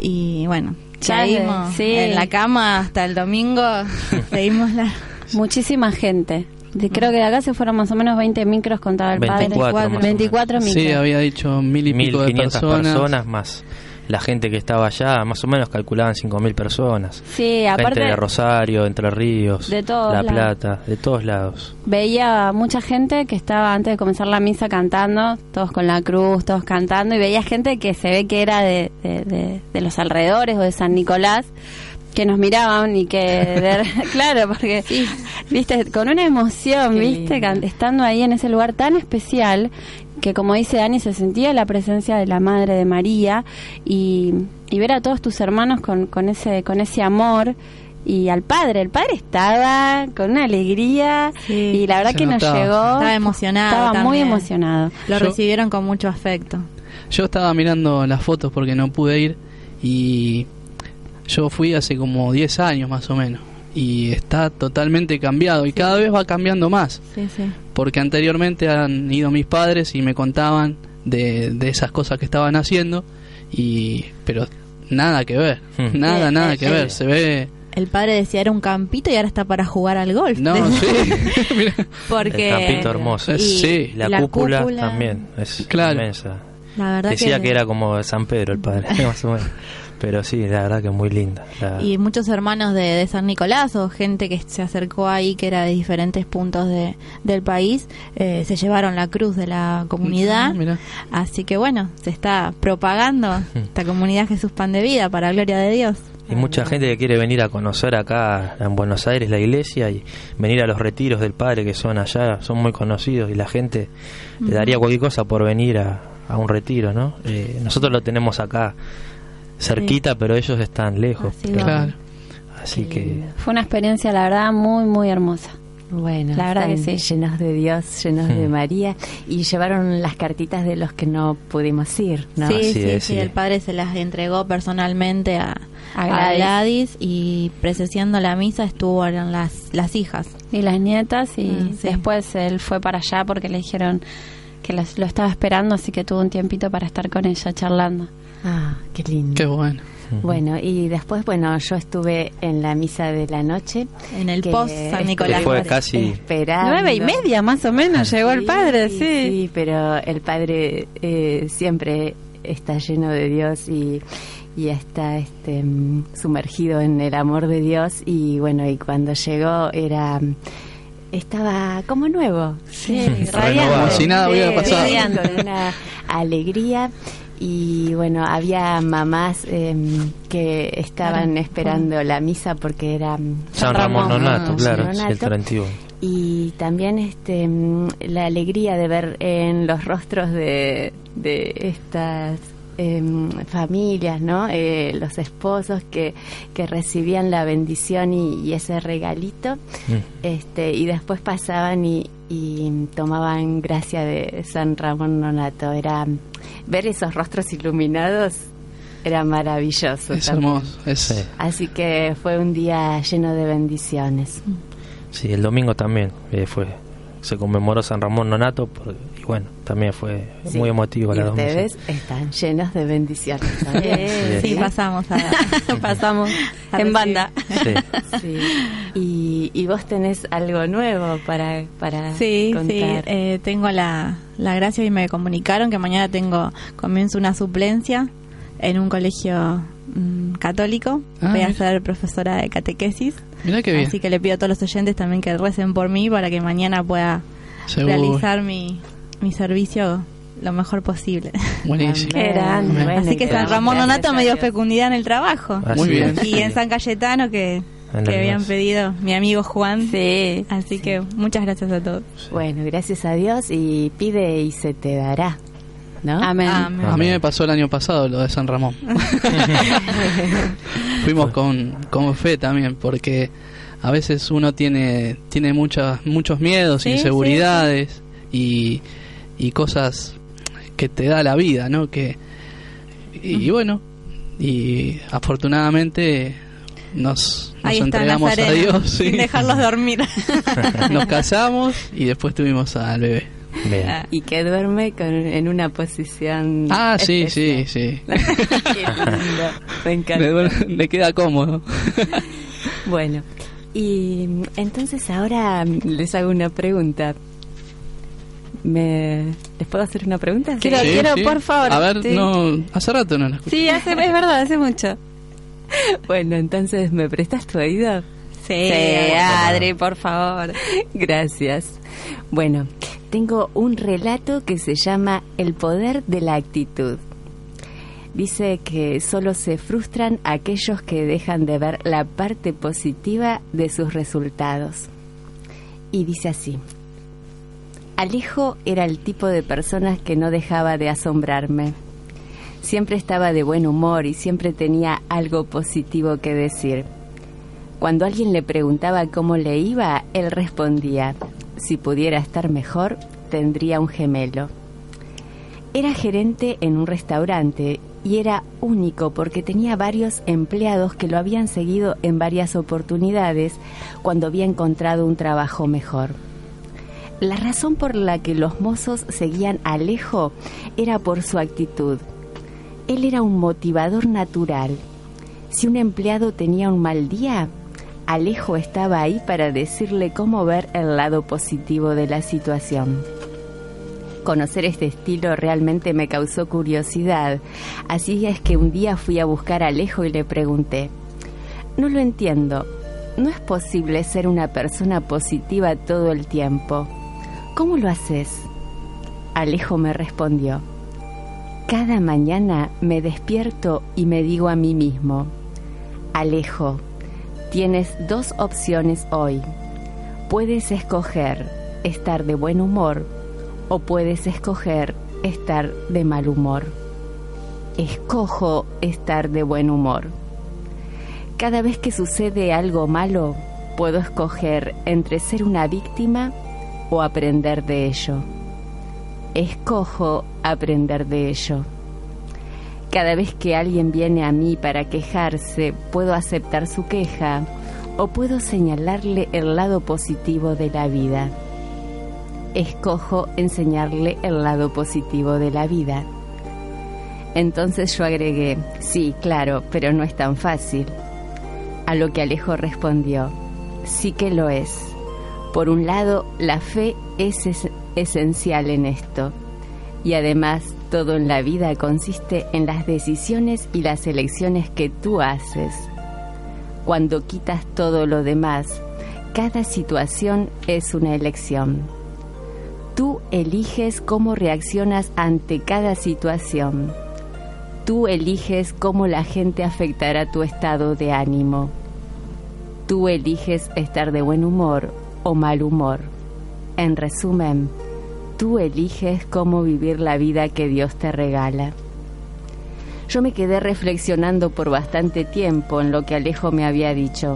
y bueno Ya de- seguimos sí. en la cama hasta el domingo seguimos la Muchísima gente. Creo que de acá se fueron más o menos 20 micros, contaba el 24 padre. más o menos. 24 micros. Sí, había dicho mil y pico de 1500 personas. personas. más la gente que estaba allá, más o menos calculaban 5000 personas. Sí, aparte gente de Rosario, Entre Ríos, De todos La lados. Plata, de todos lados. veía mucha gente que estaba antes de comenzar la misa cantando, todos con la cruz, todos cantando, y veía gente que se ve que era de, de, de- de los alrededores o de San Nicolás, que nos miraban y que, de- claro, porque, viste, con una emoción, Qué viste, lindo. Estando ahí en ese lugar tan especial, que como dice Dani, se sentía la presencia de la Madre de María, y, y ver a todos tus hermanos con, con, ese, con ese amor, y al padre, el padre estaba con una alegría y la verdad Se que nos llegó. Estaba emocionado Estaba muy emocionado. lo Yo- recibieron con mucho afecto Yo estaba mirando las fotos porque no pude ir Y yo fui hace como 10 años más o menos. Y está totalmente cambiado y cada vez va cambiando más. Sí, sí. Porque anteriormente han ido mis padres y me contaban de, de esas cosas que estaban haciendo. y Pero nada que ver. Hmm. Nada, Eh, nada eh, que eh. ver. Se ve... El padre decía era un campito y ahora está para jugar al golf. No, sí. Mira. Porque El campito hermoso. y Sí. La, la cúpula, cúpula- también es Claro. inmensa. La verdad Decía que... era como San Pedro el padre, más o menos. Pero sí, la verdad que es muy linda. La- y muchos hermanos de, de San Nicolás o gente que se acercó ahí que era de diferentes puntos de, del país eh, se llevaron la cruz de la comunidad Ah, así que bueno se está propagando esta comunidad Jesús Pan de Vida para gloria de Dios Y mucha gente que quiere venir a conocer acá en Buenos Aires la iglesia y venir a los retiros del Padre que son allá, son muy conocidos y la gente le daría cualquier cosa por venir a, a un retiro, ¿no? Eh, nosotros lo tenemos acá cerquita, pero ellos están lejos. Así. Claro. Así que Fue una experiencia, la verdad, muy, muy hermosa. Bueno, La verdad que sí. llenos de Dios, llenos de. María y llevaron las cartitas de los que no pudimos ir, ¿no? sí, sí, es, sí, el padre se las entregó personalmente a, A a Gladys. Gladys y presenciando la misa estuvieron las, las hijas Y las nietas, y Mm, sí. después él fue para allá porque le dijeron que los- lo estaba esperando, así que tuvo un tiempito para estar con ella charlando. Ah, qué lindo. Qué bueno. Bueno, y después, bueno, yo estuve en la misa de la noche. en el post San Nicolás fue casi- esperando. Nueve y media más o menos llegó el padre, sí. Sí, pero el padre eh, siempre está lleno de Dios y, y está este, mm, sumergido en el amor de Dios y bueno, y cuando llegó era mm, estaba como nuevo, sí, Renovado. Como si nada hubiera pasado. radiante, con una alegría y bueno, había mamás em, que estaban esperando la misa porque era mm, San Ramón Nonato, Ah, claro, sí, el. 31. y también este mm, la alegría de ver en los rostros de, de estas em, familias, ¿no? Eh, los esposos que, que recibían la bendición y, y ese regalito, Mm. este y después pasaban y, y tomaban gracia de San Ramón Nonato. Era ver esos rostros iluminados era maravilloso. Es también. hermoso. Es. Así que fue un día lleno de bendiciones. Sí, el domingo también eh, fue se conmemoró San Ramón Nonato por- y bueno, también fue Sí. muy emotivo y la dos ustedes están llenos de bendiciones también. Eh, sí, pasamos a, Pasamos A en banda. Sí. Sí. Y, y vos tenés algo nuevo para, para Sí, contar. sí, eh, tengo la, la gracia y me comunicaron que mañana tengo, comienzo una suplencia en un colegio mm, católico. Ah, Voy a mira. ser profesora de catequesis. Mirá qué bien. Así que le pido a todos los oyentes también que recen por mí para que mañana pueda Seguro. realizar mi, mi servicio lo mejor posible. Buenísimo. Qué grande. Amén. Bueno, Así que San Ramón a Nonato me dio fecundidad en el trabajo. Muy bien. Y en San Cayetano que, que habían pedido mi amigo Juan. Sí. Así que muchas gracias a todos. Bueno, gracias a Dios y pide y se te dará. ¿No? Amén. Amén. A mí me pasó el año pasado lo de San Ramón. Fuimos con, con fe también, porque a veces uno tiene, tiene muchas, muchos miedos, Sí, inseguridades Y, y cosas que te da la vida, ¿no? Que, y, bueno, y afortunadamente nos, nos entregamos a Dios. sí. sin dejarlos dormir. Nos casamos y después tuvimos al bebé. Bien. Y que duerme con, en una posición. Ah, sí, sí, especial. sí. Qué lindo. Me encanta. Le, queda cómodo. Bueno, y entonces ahora les hago una pregunta. ¿Me... ¿Les puedo hacer una pregunta? Quiero, Sí, quiero, sí. por favor. A ver, sí. no, hace rato no la escuché. Sí, hace, es verdad, hace mucho. Bueno, entonces, ¿me prestas tu oído? Sí, Adri, por favor. Gracias. Bueno, tengo un relato que se llama El poder de la actitud. Dice que solo se frustran aquellos que dejan de ver la parte positiva de sus resultados. Y dice así. Alejo era el tipo de personas que no dejaba de asombrarme. Siempre estaba de buen humor y siempre tenía algo positivo que decir. Cuando alguien le preguntaba cómo le iba, él respondía, si pudiera estar mejor, tendría un gemelo. Era gerente en un restaurante y era único porque tenía varios empleados que lo habían seguido en varias oportunidades cuando había encontrado un trabajo mejor. La razón por la que los mozos seguían a Alejo era por su actitud. Él era un motivador natural. Si un empleado tenía un mal día, Alejo estaba ahí para decirle cómo ver el lado positivo de la situación. Conocer este estilo realmente me causó curiosidad, así es que un día fui a buscar a Alejo y le pregunté, no lo entiendo, no es posible ser una persona positiva todo el tiempo. ¿Cómo lo haces? Alejo me respondió, cada mañana me despierto y me digo a mí mismo, Alejo, Tienes dos opciones hoy. Puedes escoger estar de buen humor o puedes escoger estar de mal humor. Escojo estar de buen humor. Cada vez que sucede algo malo, puedo escoger entre ser una víctima o aprender de ello. Escojo aprender de ello. Cada vez que alguien viene a mí para quejarse, puedo aceptar su queja o puedo señalarle el lado positivo de la vida. Escojo enseñarle el lado positivo de la vida. Entonces yo agregué, sí, claro, pero no es tan fácil. A lo que Alejo respondió, sí que lo es. Por un lado, la fe es esencial en esto. Y además, todo en la vida consiste en las decisiones y las elecciones que tú haces. Cuando quitas todo lo demás, cada situación es una elección. Tú eliges cómo reaccionas ante cada situación. Tú eliges cómo la gente afectará tu estado de ánimo. Tú eliges estar de buen humor o mal humor. En resumen, tú eliges cómo vivir la vida que Dios te regala. Yo me quedé reflexionando por bastante tiempo en lo que Alejo me había dicho.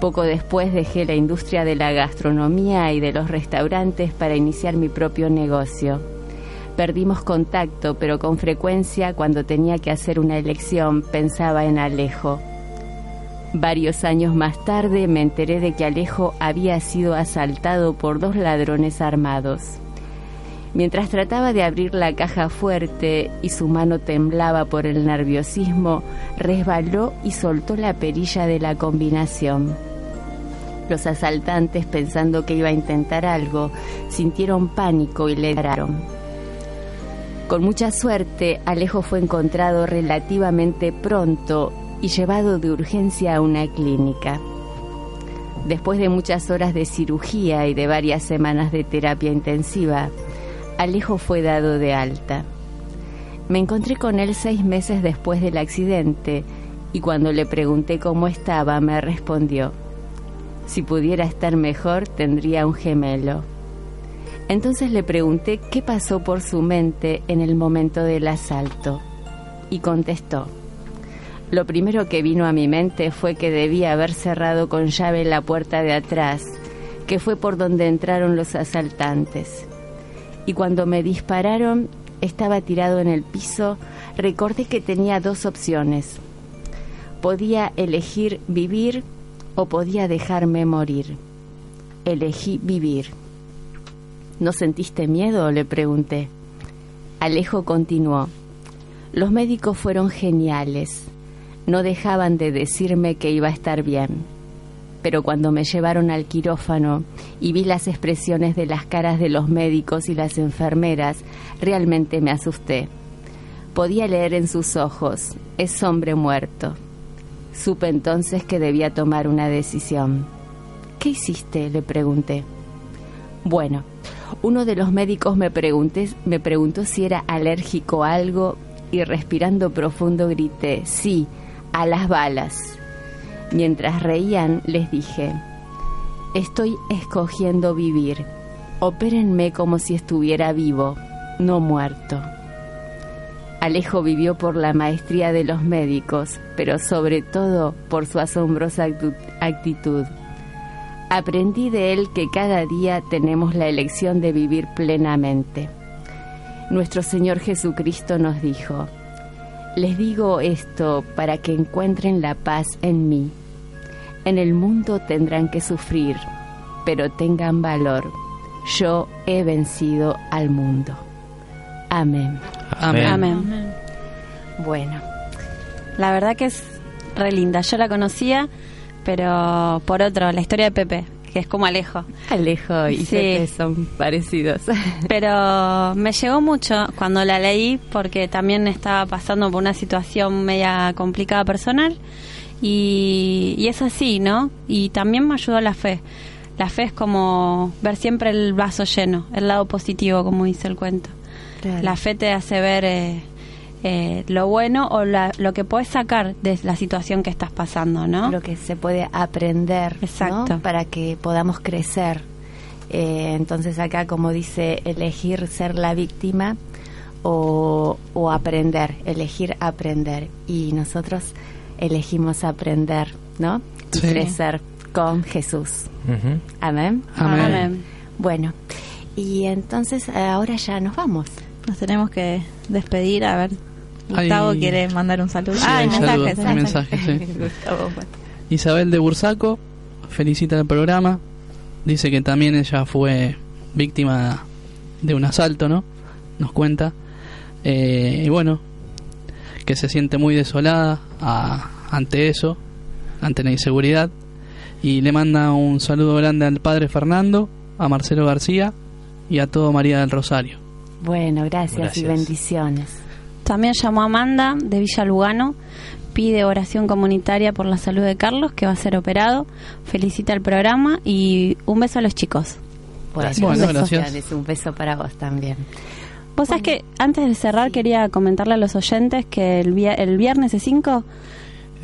Poco después dejé la industria de la gastronomía y de los restaurantes para iniciar mi propio negocio. Perdimos contacto, pero con frecuencia cuando tenía que hacer una elección pensaba en Alejo. Varios años más tarde me enteré de que Alejo había sido asaltado por dos ladrones armados. Mientras trataba de abrir la caja fuerte y su mano temblaba por el nerviosismo, resbaló y soltó la perilla de la combinación. Los asaltantes, pensando que iba a intentar algo, sintieron pánico y le dispararon. Con mucha suerte, Alejo fue encontrado relativamente pronto y llevado de urgencia a una clínica. Después de muchas horas de cirugía y de varias semanas de terapia intensiva, Alejo fue dado de alta. Me encontré con él seis meses después del accidente y cuando le pregunté cómo estaba me respondió, si pudiera estar mejor tendría un gemelo. Entonces le pregunté qué pasó por su mente en el momento del asalto y contestó, lo primero que vino a mi mente fue que debía haber cerrado con llave la puerta de atrás, que fue por donde entraron los asaltantes y cuando me dispararon estaba tirado en el piso, recordé que tenía dos opciones. Podía elegir vivir o podía dejarme morir. Elegí vivir. ¿No sentiste miedo? le pregunté. Alejo continuó. Los médicos fueron geniales. No dejaban de decirme que iba a estar bien pero cuando me llevaron al quirófano y vi las expresiones de las caras de los médicos y las enfermeras, realmente me asusté. Podía leer en sus ojos, es hombre muerto. Supe entonces que debía tomar una decisión. ¿Qué hiciste? le pregunté. Bueno, uno de los médicos me, preguntó si era alérgico a algo y respirando profundo grité, sí, a las balas. Mientras reían, les dije, estoy escogiendo vivir. Opérenme como si estuviera vivo, no muerto. Alejo vivió por la maestría de los médicos, pero sobre todo por su asombrosa actitud. Aprendí de él que cada día tenemos la elección de vivir plenamente. Nuestro Señor Jesucristo nos dijo, Les digo esto para que encuentren la paz en mí. En el mundo tendrán que sufrir, pero tengan valor. Yo he vencido al mundo. Amén. Amén. Amén. Bueno, La verdad que es re linda. Yo la conocía, pero por otro, la historia de Pepe, que es como Alejo. Alejo y Sí. Son parecidos. Pero me llegó mucho cuando la leí porque también estaba pasando por una situación media complicada personal y, y es así, ¿no? Y también me ayudó la fe. La fe es como ver siempre el vaso lleno, el lado positivo, como dice el cuento. La fe te hace ver eh, eh, lo bueno o la- lo que puedes sacar de la situación que estás pasando, ¿no? Lo que se puede aprender ¿no? Exacto. para que podamos crecer. Eh, entonces acá, como dice, elegir ser la víctima o, o aprender, elegir aprender. Y nosotros elegimos aprender, ¿no? Y Sí. crecer con Jesús. Amén. Amén. Amén. Bueno, y entonces eh, ahora ya nos vamos. Nos tenemos que despedir. A ver, Ay. Gustavo quiere mandar un saludo. Sí, ah, hay mensajes. hay mensajes, sí. Gustavo, bueno. Isabel de Bursaco felicita el programa. Dice que también ella fue víctima de un asalto, ¿no? Nos cuenta. Eh, y bueno, que se siente muy desolada a- ante eso, ante la inseguridad. Y le manda un saludo grande al padre Fernando, a Marcelo García y a todo María del Rosario. Bueno, gracias, y bendiciones. También llamó Amanda de Villa Lugano, pide oración comunitaria por la salud de Carlos, que va a ser operado. Felicita el programa y un beso a los chicos. Bueno, Bueno, un beso, gracias. Un beso para vos también. Vos sabés que antes de cerrar quería comentarle a los oyentes que el, vi- el viernes es 5,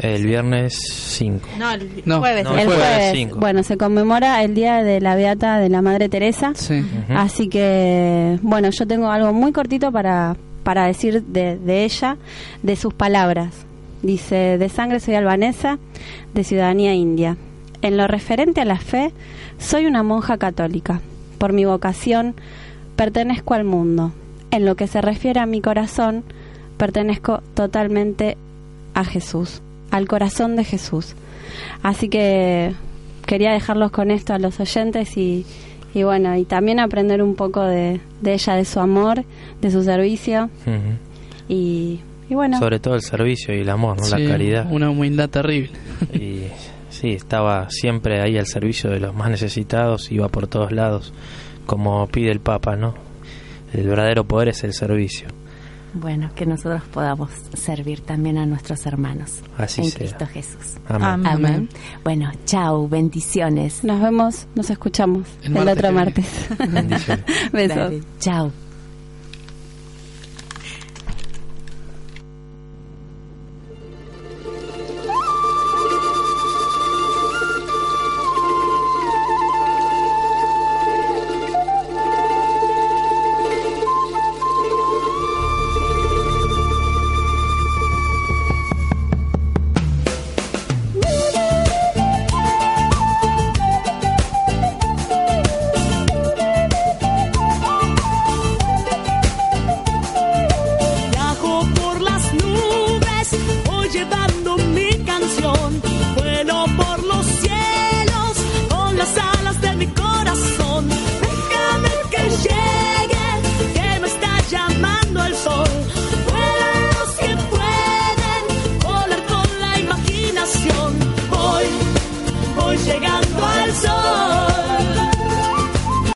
El viernes 5. No, el No, jueves. no, el jueves jueves, cinco. bueno, se conmemora el día de la Beata de la Madre Teresa. Sí. Así que, bueno, yo tengo algo muy cortito para, para decir de, de ella, de sus palabras. Dice, de sangre soy albanesa, de ciudadanía india. En lo referente a la fe, soy una monja católica. Por mi vocación, pertenezco al mundo. En lo que se refiere a mi corazón, pertenezco totalmente a Jesús, al corazón de Jesús. Así que quería dejarlos con esto a los oyentes y, y bueno, y también aprender un poco de, de ella, de su amor, de su servicio y, y bueno, Sobre todo el servicio y el amor, ¿no? Sí, la caridad. Una humildad terrible. Y sí, estaba siempre ahí al servicio de los más necesitados, iba por todos lados, como pide el Papa, ¿no? El verdadero poder es el servicio. Bueno, que nosotros podamos servir también a nuestros hermanos Así en sea. Cristo Jesús. Amén. Amén. Bueno, chao, bendiciones. nos vemos, nos escuchamos El el, martes otro martes. Bendiciones. Besos. Dale, chao.